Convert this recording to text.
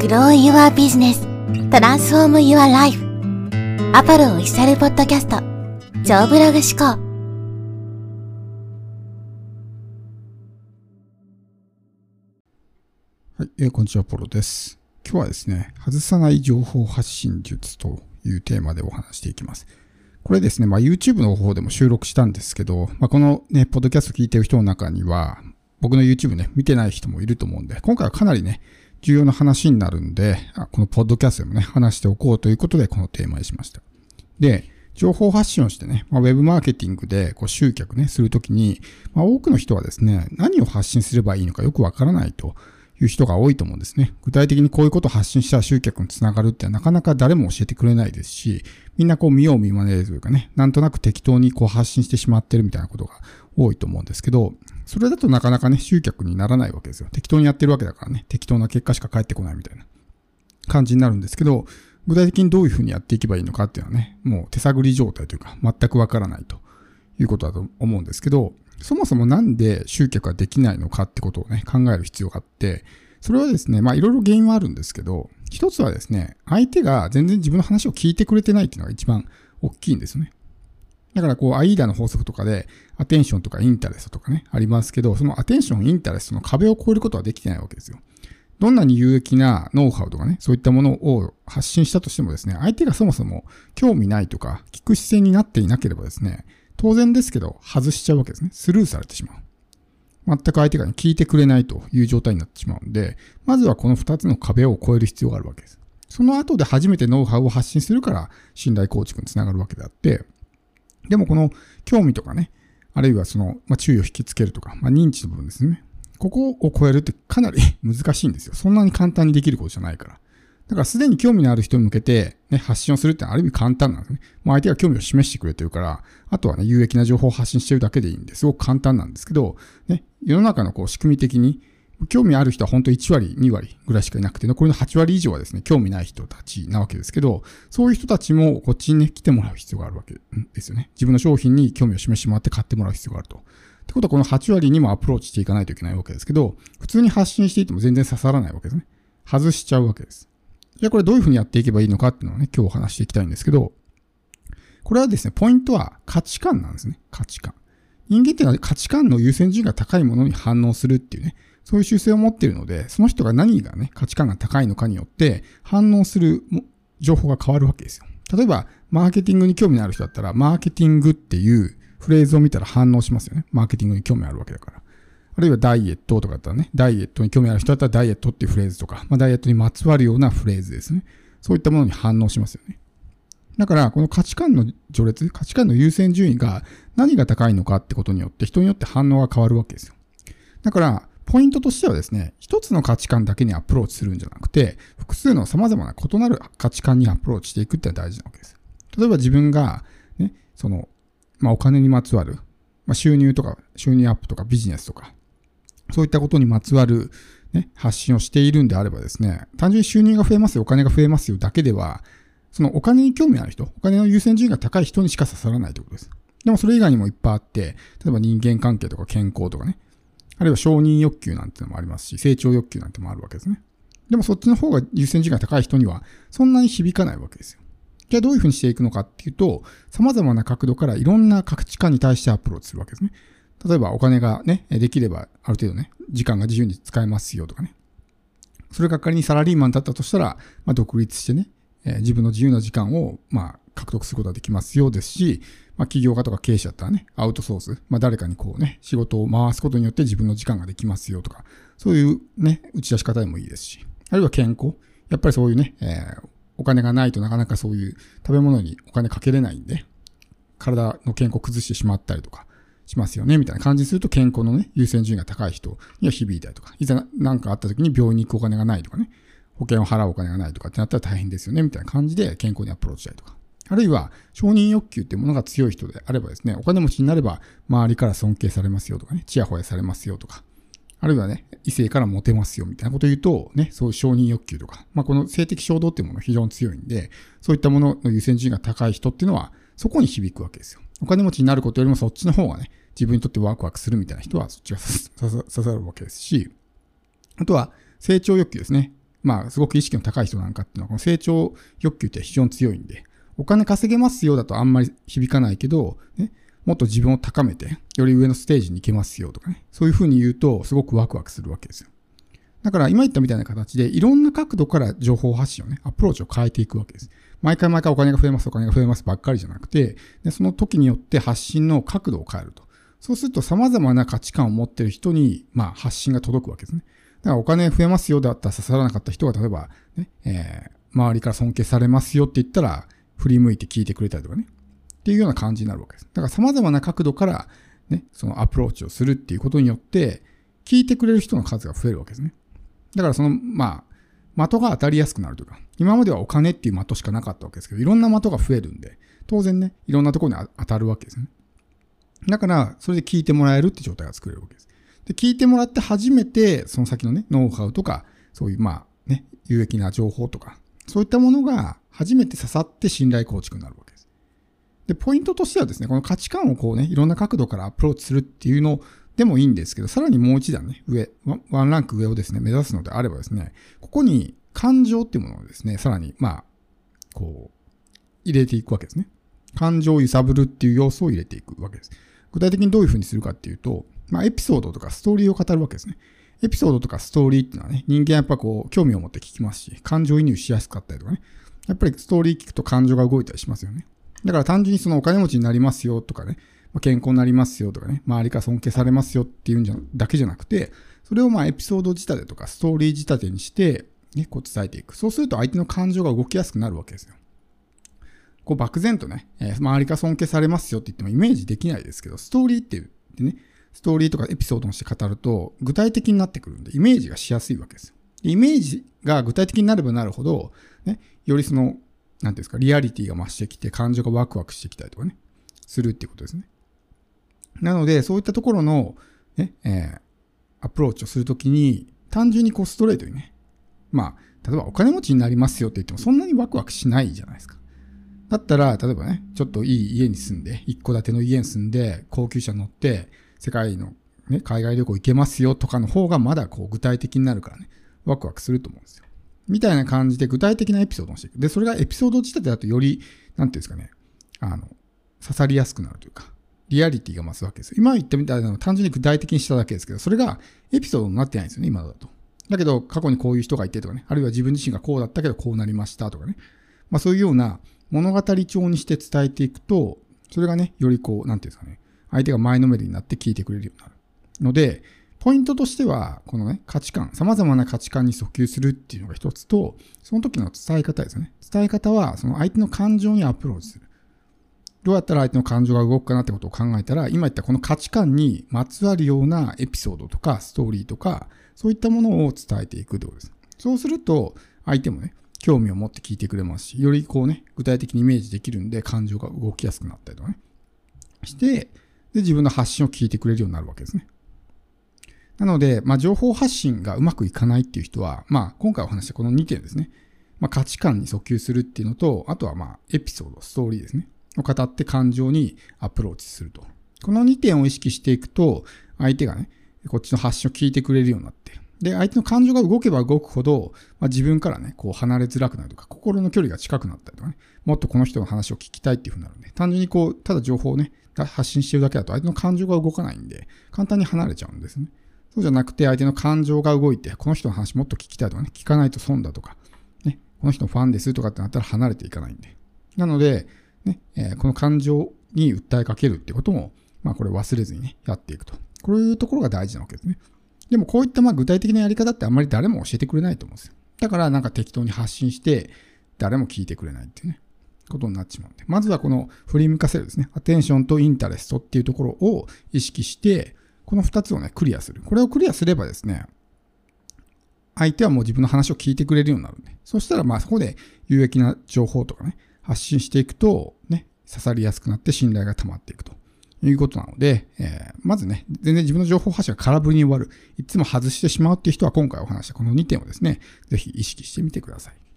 Grow Your Business Transform Your Life アパルオフィシャルポッドキャスト超ブログ思考はい、えー、こんにちは、ポロです。今日はですね、外さない情報発信術というテーマでお話していきます。これですね、まあ、YouTube の方でも収録したんですけど、まあ、このね、ポッドキャスト聞いてる人の中には、僕の YouTube ね、見てない人もいると思うんで、今回はかなりね、重要な話になるんで、このポッドキャストでもね、話しておこうということで、このテーマにしました。で、情報発信をしてね、まあ、ウェブマーケティングでこう集客ね、するときに、まあ、多くの人はですね、何を発信すればいいのかよくわからないという人が多いと思うんですね。具体的にこういうことを発信したら集客につながるってなかなか誰も教えてくれないですし、みんなこう見よう見まねというかね、なんとなく適当にこう発信してしまってるみたいなことが多いと思うんですけど、それだとなかなかね、集客にならないわけですよ。適当にやってるわけだからね、適当な結果しか返ってこないみたいな感じになるんですけど、具体的にどういうふうにやっていけばいいのかっていうのはね、もう手探り状態というか、全くわからないということだと思うんですけど、そもそもなんで集客ができないのかってことをね、考える必要があって、それはですね、まあいろいろ原因はあるんですけど、一つはですね、相手が全然自分の話を聞いてくれてないっていうのが一番大きいんですよね。だからこう、アイーダの法則とかで、アテンションとかインタレストとかね、ありますけど、そのアテンション、インタレストの壁を越えることはできてないわけですよ。どんなに有益なノウハウとかね、そういったものを発信したとしてもですね、相手がそもそも興味ないとか、聞く姿勢になっていなければですね、当然ですけど、外しちゃうわけですね。スルーされてしまう。全く相手が、ね、聞いてくれないという状態になってしまうんで、まずはこの2つの壁を越える必要があるわけです。その後で初めてノウハウを発信するから信頼構築につながるわけであって、でもこの興味とかね、あるいはその、まあ、注意を引きつけるとか、まあ、認知の部分ですね。ここを超えるってかなり 難しいんですよ。そんなに簡単にできることじゃないから。だからすでに興味のある人に向けて、ね、発信をするってある意味簡単なんですね。もう相手が興味を示してくれてるから、あとはね、有益な情報を発信してるだけでいいんですごく簡単なんですけど、ね、世の中のこう仕組み的に、興味ある人は本当1割、2割ぐらいしかいなくて、残りの8割以上はですね、興味ない人たちなわけですけど、そういう人たちもこっちにね、来てもらう必要があるわけですよね。自分の商品に興味を示してもらって買ってもらう必要があると。ってことはこの8割にもアプローチしていかないといけないわけですけど、普通に発信していても全然刺さらないわけですね。外しちゃうわけです。じゃあこれどういうふうにやっていけばいいのかっていうのをね、今日お話していきたいんですけど、これはですね、ポイントは価値観なんですね。価値観。人間っていうのは価値観の優先順位が高いものに反応するっていうね、そういう習性を持っているので、その人が何がね、価値観が高いのかによって反応する情報が変わるわけですよ。例えば、マーケティングに興味のある人だったら、マーケティングっていうフレーズを見たら反応しますよね。マーケティングに興味あるわけだから。あるいはダイエットとかだったらね、ダイエットに興味ある人だったらダイエットっていうフレーズとか、まあ、ダイエットにまつわるようなフレーズですね。そういったものに反応しますよね。だから、この価値観の序列、価値観の優先順位が何が高いのかってことによって、人によって反応が変わるわけですよ。だから、ポイントとしてはですね、一つの価値観だけにアプローチするんじゃなくて、複数の様々な異なる価値観にアプローチしていくってのは大事なわけです。例えば自分が、ね、その、まあ、お金にまつわる、まあ、収入とか、収入アップとかビジネスとか、そういったことにまつわる、ね、発信をしているんであればですね、単純に収入が増えますよ、お金が増えますよだけでは、そのお金に興味ある人、お金の優先順位が高い人にしか刺さらないということです。でもそれ以外にもいっぱいあって、例えば人間関係とか健康とかね、あるいは承認欲求なんてのもありますし、成長欲求なんてもあるわけですね。でもそっちの方が優先順位が高い人には、そんなに響かないわけですよ。じゃあどういうふうにしていくのかっていうと、様々な角度からいろんな価値観に対してアプローチするわけですね。例えばお金がね、できればある程度ね、時間が自由に使えますよとかね。それが仮にサラリーマンだったとしたら、まあ、独立してね、えー、自分の自由な時間を、まあ、獲得することができますようですし、まあ、企業家とか経営者だったらね、アウトソース、まあ、誰かにこうね、仕事を回すことによって自分の時間ができますよとか、そういうね、打ち出し方でもいいですし、あるいは健康。やっぱりそういうね、えー、お金がないとなかなかそういう食べ物にお金かけれないんで、体の健康を崩してしまったりとかしますよね、みたいな感じにすると健康のね、優先順位が高い人には響いたりとか、いざ何かあった時に病院に行くお金がないとかね、保険を払うお金がないとかってなったら大変ですよね、みたいな感じで健康にアプローチしたりとか。あるいは、承認欲求っていうものが強い人であればですね、お金持ちになれば、周りから尊敬されますよとかね、チヤホヤされますよとか、あるいはね、異性からモテますよみたいなことを言うと、ね、そういう承認欲求とか、まあ、この性的衝動っていうものが非常に強いんで、そういったものの優先順位が高い人っていうのは、そこに響くわけですよ。お金持ちになることよりもそっちの方がね、自分にとってワクワクするみたいな人はそっちが刺さるわけですし、あとは成長欲求ですね。まあ、すごく意識の高い人なんかっていうのは、この成長欲求って非常に強いんで、お金稼げますよだとあんまり響かないけど、ね、もっと自分を高めて、より上のステージに行けますよとかね、そういうふうに言うと、すごくワクワクするわけですよ。だから今言ったみたいな形で、いろんな角度から情報発信をね、アプローチを変えていくわけです。毎回毎回お金が増えます、お金が増えますばっかりじゃなくて、でその時によって発信の角度を変えると。そうすると様々な価値観を持っている人に、まあ、発信が届くわけですね。だからお金増えますよだったら刺さらなかった人が、例えば、ね、えー、周りから尊敬されますよって言ったら、振り向いて聞いてくれたりとかね。っていうような感じになるわけです。だから様々な角度から、ね、そのアプローチをするっていうことによって、聞いてくれる人の数が増えるわけですね。だからその、まあ、的が当たりやすくなるというか、今まではお金っていう的しかなかったわけですけど、いろんな的が増えるんで、当然ね、いろんなところに当たるわけですね。だから、それで聞いてもらえるって状態が作れるわけです。で、聞いてもらって初めて、その先のね、ノウハウとか、そういう、まあ、ね、有益な情報とか、そういったものが初めて刺さって信頼構築になるわけです。で、ポイントとしてはですね、この価値観をこうね、いろんな角度からアプローチするっていうのでもいいんですけど、さらにもう一段ね、上、ワンランク上をですね、目指すのであればですね、ここに感情っていうものをですね、さらに、まあ、こう、入れていくわけですね。感情を揺さぶるっていう要素を入れていくわけです。具体的にどういうふうにするかっていうと、まあ、エピソードとかストーリーを語るわけですね。エピソードとかストーリーっていうのはね、人間やっぱこう、興味を持って聞きますし、感情移入しやすかったりとかね。やっぱりストーリー聞くと感情が動いたりしますよね。だから単純にそのお金持ちになりますよとかね、健康になりますよとかね、周りから尊敬されますよっていうんじゃ、だけじゃなくて、それをまあエピソード仕立てとかストーリー仕立てにして、ね、こう伝えていく。そうすると相手の感情が動きやすくなるわけですよ。こう漠然とね、えー、周りから尊敬されますよって言ってもイメージできないですけど、ストーリーって言ってね、ストーリーとかエピソードにして語ると具体的になってくるんで、イメージがしやすいわけですよ。イメージが具体的になればなるほど、ね、よりそのなんていうんですか、リアリティが増してきて、感情がワクワクしてきたりとかね、するっていうことですね。なので、そういったところの、ね、えー、アプローチをするときに、単純にこうストレートにね、まあ、例えばお金持ちになりますよって言っても、そんなにワクワクしないじゃないですか。だったら、例えばね、ちょっといい家に住んで、一戸建ての家に住んで、高級車乗って、世界のね、海外旅行行けますよとかの方がまだこう具体的になるからね、ワクワクすると思うんですよ。みたいな感じで具体的なエピソードをしていく。で、それがエピソード仕立てだとより、なんていうんですかね、あの、刺さりやすくなるというか、リアリティが増すわけですよ。今言ったみたいなのを単純に具体的にしただけですけど、それがエピソードになってないんですよね、今だと。だけど、過去にこういう人がいてとかね、あるいは自分自身がこうだったけどこうなりましたとかね。まあそういうような物語調にして伝えていくと、それがね、よりこう、なんていうんですかね、相手が前のめりになって聞いてくれるようになる。ので、ポイントとしては、このね、価値観、様々な価値観に訴求するっていうのが一つと、その時の伝え方ですよね。伝え方は、その相手の感情にアプローチする。どうやったら相手の感情が動くかなってことを考えたら、今言ったこの価値観にまつわるようなエピソードとかストーリーとか、そういったものを伝えていくってことです。そうすると、相手もね、興味を持って聞いてくれますし、よりこうね、具体的にイメージできるんで、感情が動きやすくなったりとかね。して、で、自分の発信を聞いてくれるようになるわけですね。なので、まあ、情報発信がうまくいかないっていう人は、まあ、今回お話したこの2点ですね。まあ、価値観に訴求するっていうのと、あとはまあ、エピソード、ストーリーですね。を語って感情にアプローチすると。この2点を意識していくと、相手がね、こっちの発信を聞いてくれるようになって、で、相手の感情が動けば動くほど、まあ、自分からね、こう離れづらくなるとか、心の距離が近くなったりとかね、もっとこの人の話を聞きたいっていうふうになるんで、単純にこう、ただ情報をね、発信してるだけだと相手の感情が動かないんで、簡単に離れちゃうんですね。そうじゃなくて相手の感情が動いて、この人の話もっと聞きたいとかね、聞かないと損だとか、ね、この人のファンですとかってなったら離れていかないんで。なので、ね、えー、この感情に訴えかけるってことも、まあこれ忘れずにね、やっていくと。こういうところが大事なわけですね。でもこういったまあ具体的なやり方ってあんまり誰も教えてくれないと思うんですよ。だからなんか適当に発信して、誰も聞いてくれないっていうね、ことになってしまうんで。まずはこの振り向かせるですね、アテンションとインタレストっていうところを意識して、この2つをね、クリアする。これをクリアすればですね、相手はもう自分の話を聞いてくれるようになるんで。そしたら、まあそこで有益な情報とかね、発信していくと、ね、刺さりやすくなって信頼が溜まっていくということなので、えー、まずね、全然自分の情報発信が空振りに終わる。いつも外してしまうっていう人は今回お話したこの2点をですね、ぜひ意識してみてください。